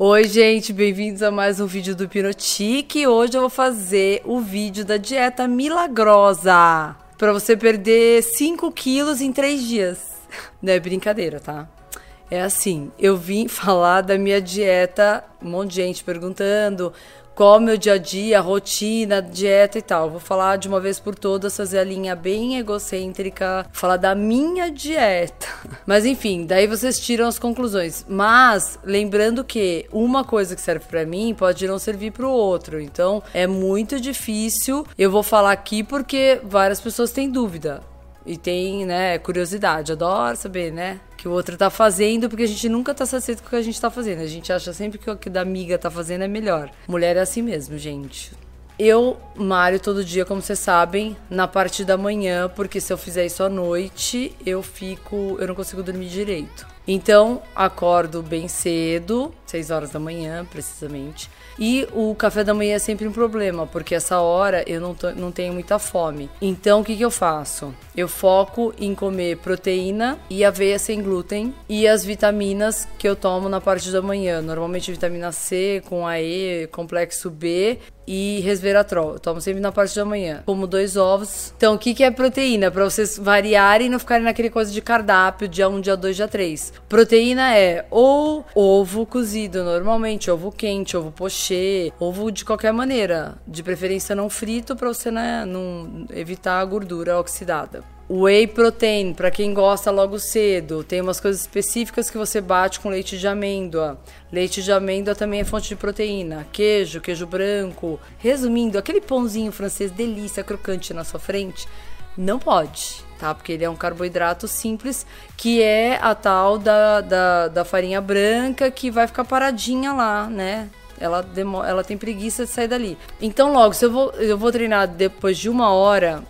Oi, gente, bem-vindos a mais um vídeo do Pinotique. Hoje eu vou fazer o vídeo da dieta milagrosa para você perder 5 quilos em 3 dias. Não é brincadeira, tá? É assim, eu vim falar da minha dieta, um monte de gente perguntando qual o meu dia a dia, rotina, dieta e tal. Vou falar de uma vez por todas, fazer a linha bem egocêntrica, falar da minha dieta. Mas enfim, daí vocês tiram as conclusões. Mas lembrando que uma coisa que serve para mim pode não servir para o outro. Então é muito difícil. Eu vou falar aqui porque várias pessoas têm dúvida e tem, né, curiosidade. Adoro saber, né? Que o outro tá fazendo, porque a gente nunca tá satisfeito com o que a gente tá fazendo. A gente acha sempre que o que da amiga tá fazendo é melhor. Mulher é assim mesmo, gente. Eu malho todo dia, como vocês sabem, na parte da manhã, porque se eu fizer isso à noite, eu fico. eu não consigo dormir direito. Então, acordo bem cedo, 6 horas da manhã, precisamente. E o café da manhã é sempre um problema, porque essa hora eu não, tô, não tenho muita fome. Então, o que, que eu faço? Eu foco em comer proteína e aveia sem glúten e as vitaminas que eu tomo na parte da manhã. Normalmente vitamina C com AE, complexo B e resveratrol. Eu tomo sempre na parte da manhã. Como dois ovos. Então, o que, que é proteína? Para vocês variarem e não ficarem naquele coisa de cardápio, dia 1, dia 2, dia 3. Proteína é ou ovo cozido, normalmente, ovo quente, ovo pochê, ovo de qualquer maneira. De preferência não frito, para você né, não evitar a gordura oxidada. Whey protein, para quem gosta logo cedo, tem umas coisas específicas que você bate com leite de amêndoa. Leite de amêndoa também é fonte de proteína. Queijo, queijo branco. Resumindo, aquele pãozinho francês delícia, crocante na sua frente, não pode, tá? Porque ele é um carboidrato simples, que é a tal da, da, da farinha branca que vai ficar paradinha lá, né? Ela, ela tem preguiça de sair dali. Então, logo, se eu vou, eu vou treinar depois de uma hora,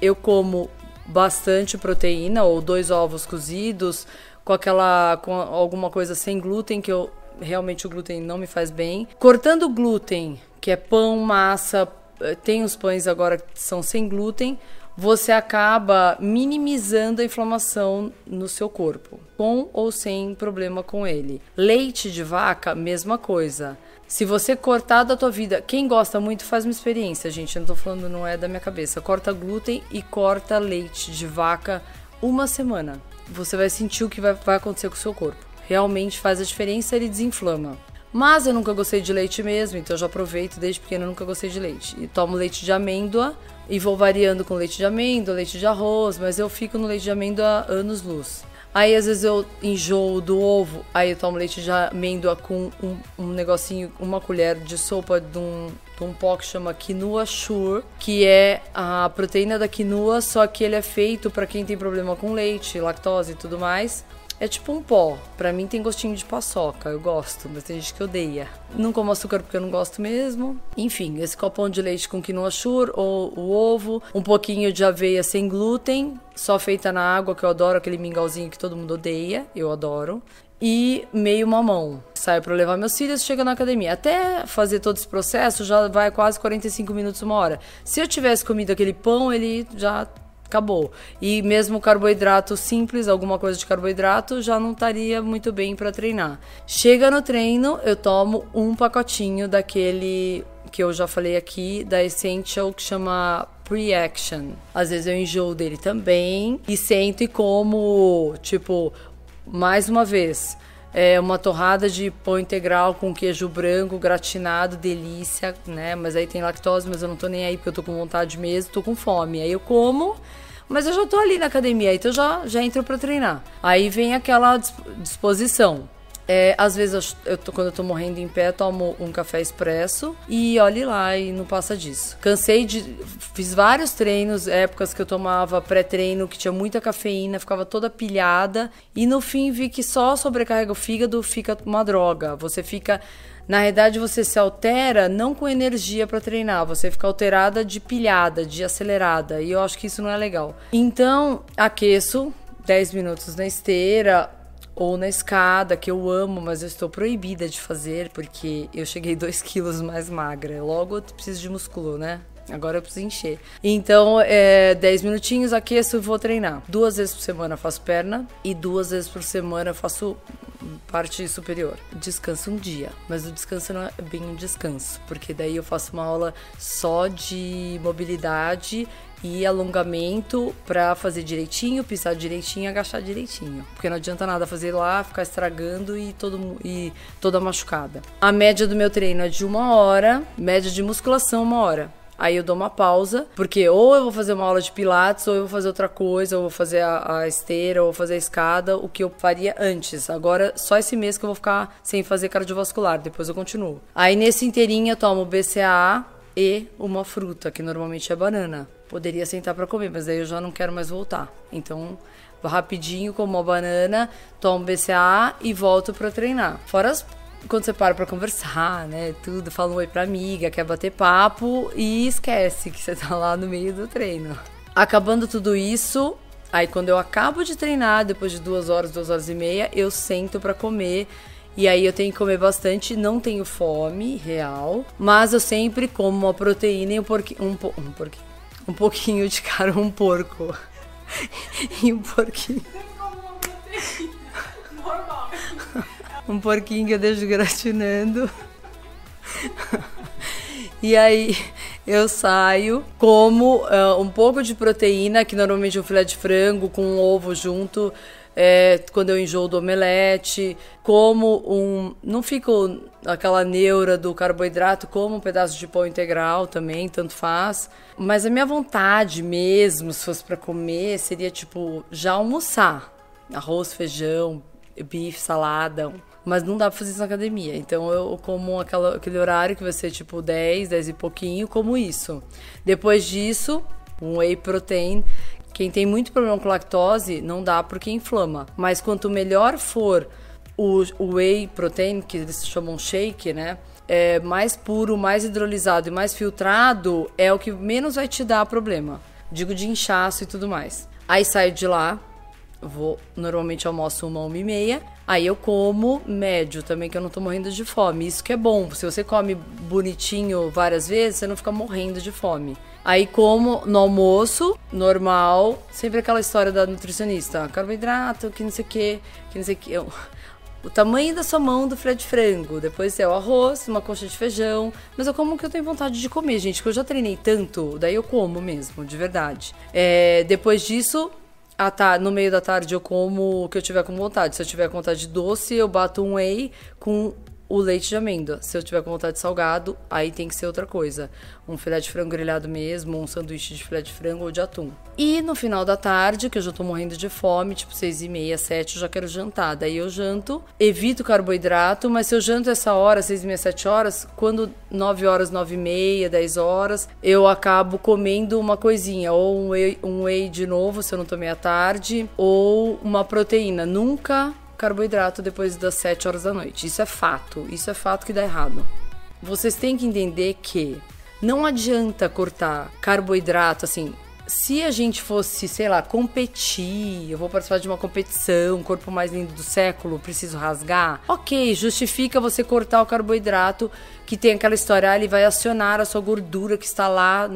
eu como bastante proteína ou dois ovos cozidos com aquela com alguma coisa sem glúten que eu realmente o glúten não me faz bem. Cortando glúten, que é pão, massa, eh, tem os pães agora que são sem glúten, você acaba minimizando a inflamação no seu corpo, com ou sem problema com ele. Leite de vaca, mesma coisa. Se você cortar da tua vida, quem gosta muito faz uma experiência, gente. Eu não tô falando, não é da minha cabeça. Corta glúten e corta leite de vaca uma semana. Você vai sentir o que vai, vai acontecer com o seu corpo. Realmente faz a diferença, ele desinflama. Mas eu nunca gostei de leite mesmo, então eu já aproveito desde pequeno, eu nunca gostei de leite. E tomo leite de amêndoa e vou variando com leite de amêndoa, leite de arroz, mas eu fico no leite de amêndoa anos luz. Aí às vezes eu enjoo do ovo, aí eu tomo leite de amêndoa com um, um negocinho, uma colher de sopa de um, de um pó que chama quinoa sure, que é a proteína da quinoa, só que ele é feito para quem tem problema com leite, lactose e tudo mais. É tipo um pó. Pra mim tem gostinho de paçoca. Eu gosto, mas tem gente que odeia. Não como açúcar porque eu não gosto mesmo. Enfim, esse copão de leite com quinoa shure ou o ovo, um pouquinho de aveia sem glúten, só feita na água, que eu adoro aquele mingauzinho que todo mundo odeia. Eu adoro. E meio mamão. Saio para levar meus filhos, chega na academia. Até fazer todo esse processo já vai quase 45 minutos, uma hora. Se eu tivesse comido aquele pão, ele já acabou. E mesmo carboidrato simples, alguma coisa de carboidrato, já não estaria muito bem para treinar. Chega no treino, eu tomo um pacotinho daquele que eu já falei aqui, da Essential, que chama Pre-Action. Às vezes eu enjoo dele também e sento e como, tipo, mais uma vez. É uma torrada de pão integral com queijo branco, gratinado, delícia, né? Mas aí tem lactose, mas eu não tô nem aí porque eu tô com vontade mesmo, tô com fome. Aí eu como mas eu já tô ali na academia, então já, já entro para treinar. Aí vem aquela disposição. É, às vezes, eu, eu tô, quando eu tô morrendo em pé, tomo um café expresso e olhe lá e não passa disso. Cansei de. Fiz vários treinos, épocas que eu tomava pré-treino, que tinha muita cafeína, ficava toda pilhada. E no fim vi que só sobrecarrega o fígado, fica uma droga. Você fica na realidade, você se altera não com energia para treinar, você fica alterada de pilhada, de acelerada, e eu acho que isso não é legal. Então, aqueço 10 minutos na esteira ou na escada, que eu amo, mas eu estou proibida de fazer porque eu cheguei 2 quilos mais magra. Logo eu preciso de músculo, né? Agora eu preciso encher. Então, é 10 minutinhos, aqueço e vou treinar. Duas vezes por semana faço perna e duas vezes por semana faço parte superior. Descanso um dia, mas o descanso não é bem um descanso, porque daí eu faço uma aula só de mobilidade e alongamento para fazer direitinho, pisar direitinho, agachar direitinho. Porque não adianta nada fazer lá, ficar estragando e, todo, e toda machucada. A média do meu treino é de uma hora, média de musculação uma hora. Aí eu dou uma pausa, porque ou eu vou fazer uma aula de pilates, ou eu vou fazer outra coisa, ou vou fazer a, a esteira, ou vou fazer a escada, o que eu faria antes. Agora, só esse mês que eu vou ficar sem fazer cardiovascular, depois eu continuo. Aí nesse inteirinho eu tomo BCAA e uma fruta, que normalmente é banana. Poderia sentar para comer, mas aí eu já não quero mais voltar. Então, rapidinho como uma banana, tomo BCAA e volto para treinar. Fora as quando você para pra conversar, né? Tudo, fala um oi pra amiga, quer bater papo e esquece que você tá lá no meio do treino. Acabando tudo isso, aí quando eu acabo de treinar, depois de duas horas, duas horas e meia, eu sento para comer. E aí eu tenho que comer bastante, não tenho fome real, mas eu sempre como uma proteína e um porquinho. Um, um porquinho. Um pouquinho de cara, um porco. e um porquinho. Um porquinho que eu deixo gratinando. e aí eu saio, como uh, um pouco de proteína, que normalmente é um filé de frango com um ovo junto, é, quando eu enjoo do omelete, como um. Não fico aquela neura do carboidrato, como um pedaço de pão integral também, tanto faz. Mas a minha vontade mesmo, se fosse para comer, seria tipo já almoçar. Arroz, feijão, bife, salada, mas não dá pra fazer isso na academia. Então eu como aquela, aquele horário que vai ser tipo 10, 10 e pouquinho, como isso. Depois disso, um whey protein. Quem tem muito problema com lactose, não dá porque inflama. Mas quanto melhor for o, o whey protein, que eles chamam shake, né? É mais puro, mais hidrolisado e mais filtrado, é o que menos vai te dar problema. Digo de inchaço e tudo mais. Aí saio de lá, vou normalmente almoço uma, uma e meia. Aí eu como médio também, que eu não tô morrendo de fome. Isso que é bom. Se você come bonitinho várias vezes, você não fica morrendo de fome. Aí como no almoço, normal, sempre aquela história da nutricionista, carboidrato, que não sei o que, que não sei o que. O tamanho da sua mão do filé de frango. Depois é o arroz, uma coxa de feijão. Mas eu como o que eu tenho vontade de comer, gente. Porque eu já treinei tanto, daí eu como mesmo, de verdade. É, depois disso, ah, tá. No meio da tarde eu como o que eu tiver com vontade. Se eu tiver com vontade de doce, eu bato um whey com o leite de amêndoa. Se eu tiver com vontade de salgado, aí tem que ser outra coisa. Um filé de frango grelhado mesmo, um sanduíche de filé de frango ou de atum. E no final da tarde, que eu já tô morrendo de fome, tipo seis e meia, sete, eu já quero jantar. Daí eu janto, evito carboidrato, mas se eu janto essa hora, seis e meia, sete horas, quando nove horas, nove e meia, dez horas, eu acabo comendo uma coisinha, ou um whey, um whey de novo, se eu não tomei à tarde, ou uma proteína. Nunca carboidrato depois das 7 horas da noite. Isso é fato, isso é fato que dá errado. Vocês têm que entender que não adianta cortar carboidrato assim. Se a gente fosse, sei lá, competir, eu vou participar de uma competição, corpo mais lindo do século, preciso rasgar. Ok, justifica você cortar o carboidrato que tem aquela história, ah, ele vai acionar a sua gordura que está lá.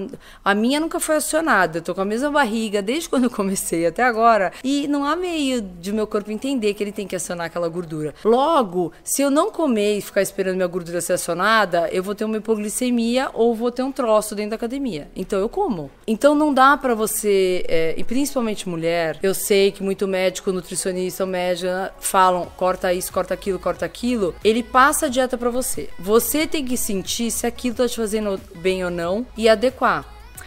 A minha nunca foi acionada. Eu tô com a mesma barriga desde quando eu comecei até agora. E não há meio de meu corpo entender que ele tem que acionar aquela gordura. Logo, se eu não comer e ficar esperando minha gordura ser acionada, eu vou ter uma hipoglicemia ou vou ter um troço dentro da academia. Então eu como. Então não dá para você, é, e principalmente mulher, eu sei que muito médico, nutricionista, médico falam corta isso, corta aquilo, corta aquilo. Ele passa a dieta para você. Você tem que sentir se aquilo tá te fazendo bem ou não e adequar.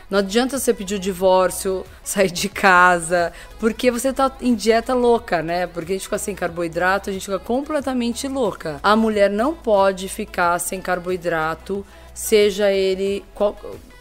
Não adianta você pedir o divórcio, sair de casa, porque você tá em dieta louca, né? Porque a gente fica sem carboidrato, a gente fica completamente louca. A mulher não pode ficar sem carboidrato, seja ele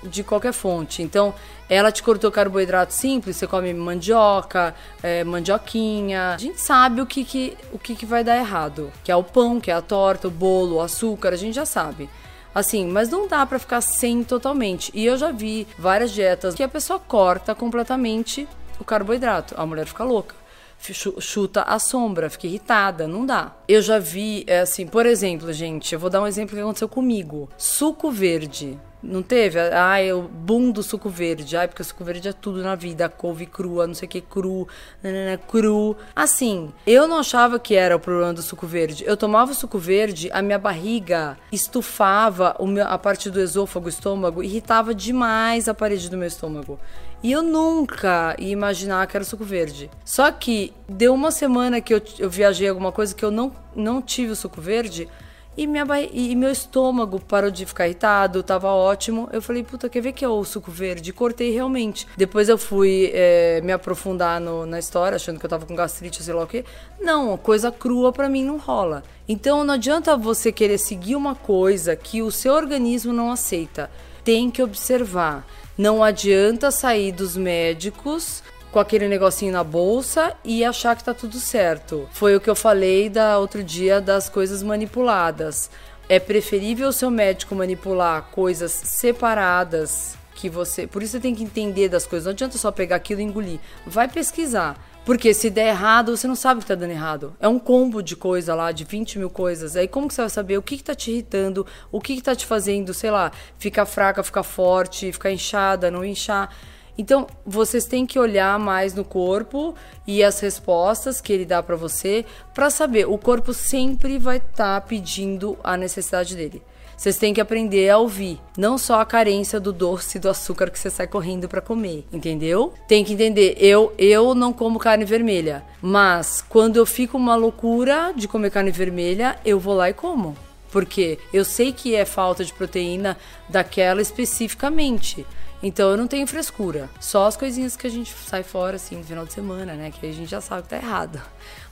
de qualquer fonte. Então, ela te cortou carboidrato simples, você come mandioca, é, mandioquinha. A gente sabe o que, que, o que, que vai dar errado. Que é o pão, que é a torta, o bolo, o açúcar, a gente já sabe. Assim, mas não dá para ficar sem totalmente. E eu já vi várias dietas que a pessoa corta completamente o carboidrato. A mulher fica louca chuta a sombra, fica irritada, não dá. Eu já vi, é assim, por exemplo, gente, eu vou dar um exemplo que aconteceu comigo. Suco verde Não teve? Ai, o boom do suco verde. Ai, porque o suco verde é tudo na vida. Couve crua, não sei o que, cru, nanana, cru. Assim, eu não achava que era o problema do suco verde. Eu tomava o suco verde, a minha barriga estufava meu, a parte do esôfago, estômago, irritava demais a parede do meu estômago. E eu nunca ia imaginar que era suco verde. Só que deu uma semana que eu, eu viajei alguma coisa que eu não, não tive o suco verde e, minha e meu estômago parou de ficar irritado, tava ótimo. Eu falei, puta, quer ver que é o suco verde? Cortei realmente. Depois eu fui é, me aprofundar no, na história, achando que eu tava com gastrite, sei lá o quê. Não, coisa crua para mim não rola. Então não adianta você querer seguir uma coisa que o seu organismo não aceita. Tem que observar. Não adianta sair dos médicos com aquele negocinho na bolsa e achar que tá tudo certo. Foi o que eu falei da outro dia das coisas manipuladas. É preferível o seu médico manipular coisas separadas que você. Por isso você tem que entender das coisas. Não adianta só pegar aquilo e engolir. Vai pesquisar. Porque se der errado, você não sabe o que tá dando errado. É um combo de coisa lá, de 20 mil coisas. Aí como que você vai saber o que, que tá te irritando, o que, que tá te fazendo, sei lá, ficar fraca, ficar forte, ficar inchada, não inchar. Então, vocês têm que olhar mais no corpo e as respostas que ele dá para você para saber. O corpo sempre vai estar tá pedindo a necessidade dele. Vocês têm que aprender a ouvir, não só a carência do doce e do açúcar que você sai correndo para comer, entendeu? Tem que entender, eu eu não como carne vermelha, mas quando eu fico uma loucura de comer carne vermelha, eu vou lá e como. Porque eu sei que é falta de proteína daquela especificamente. Então eu não tenho frescura. Só as coisinhas que a gente sai fora, assim, no final de semana, né? Que a gente já sabe que tá errado.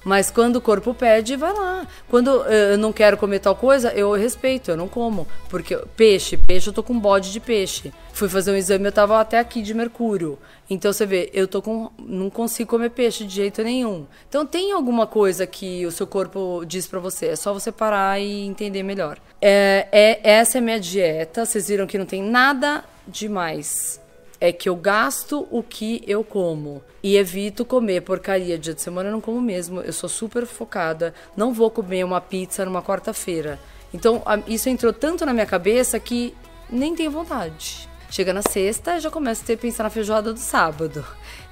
Mas quando o corpo pede, vai lá. Quando eh, eu não quero comer tal coisa, eu respeito, eu não como. Porque peixe, peixe, eu tô com bode de peixe. Fui fazer um exame, eu tava até aqui de mercúrio. Então você vê, eu tô com. não consigo comer peixe de jeito nenhum. Então tem alguma coisa que o seu corpo diz para você. É só você parar e entender melhor. É, é, essa é a minha dieta. Vocês viram que não tem nada demais. É que eu gasto o que eu como e evito comer porcaria. Dia de semana eu não como mesmo. Eu sou super focada. Não vou comer uma pizza numa quarta-feira. Então isso entrou tanto na minha cabeça que nem tenho vontade. Chega na sexta já começo a ter pensar na feijoada do sábado.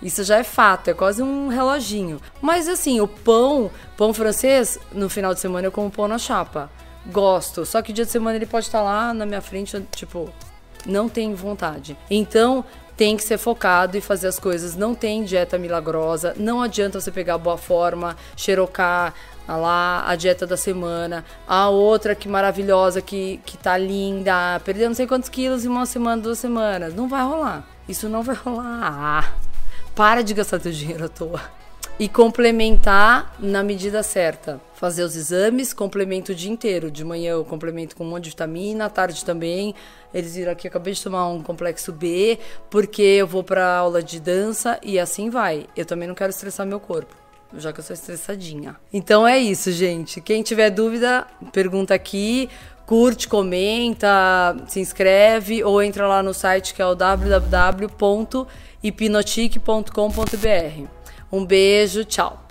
Isso já é fato é quase um reloginho. Mas assim o pão pão francês no final de semana eu como pão na chapa. Gosto. Só que dia de semana ele pode estar lá na minha frente tipo não tem vontade. Então, tem que ser focado e fazer as coisas. Não tem dieta milagrosa, não adianta você pegar boa forma, xerocar lá a dieta da semana, a outra que maravilhosa, que, que tá linda, perdeu não sei quantos quilos em uma semana, duas semanas. Não vai rolar. Isso não vai rolar. Para de gastar teu dinheiro à toa e complementar na medida certa. Fazer os exames, complemento o dia inteiro. De manhã eu complemento com um monte de vitamina, à tarde também. Eles viram aqui, acabei de tomar um complexo B, porque eu vou para aula de dança e assim vai. Eu também não quero estressar meu corpo já que eu sou estressadinha. Então é isso, gente. Quem tiver dúvida, pergunta aqui, curte, comenta, se inscreve ou entra lá no site que é o www.hipnotic.com.br. Um beijo, tchau.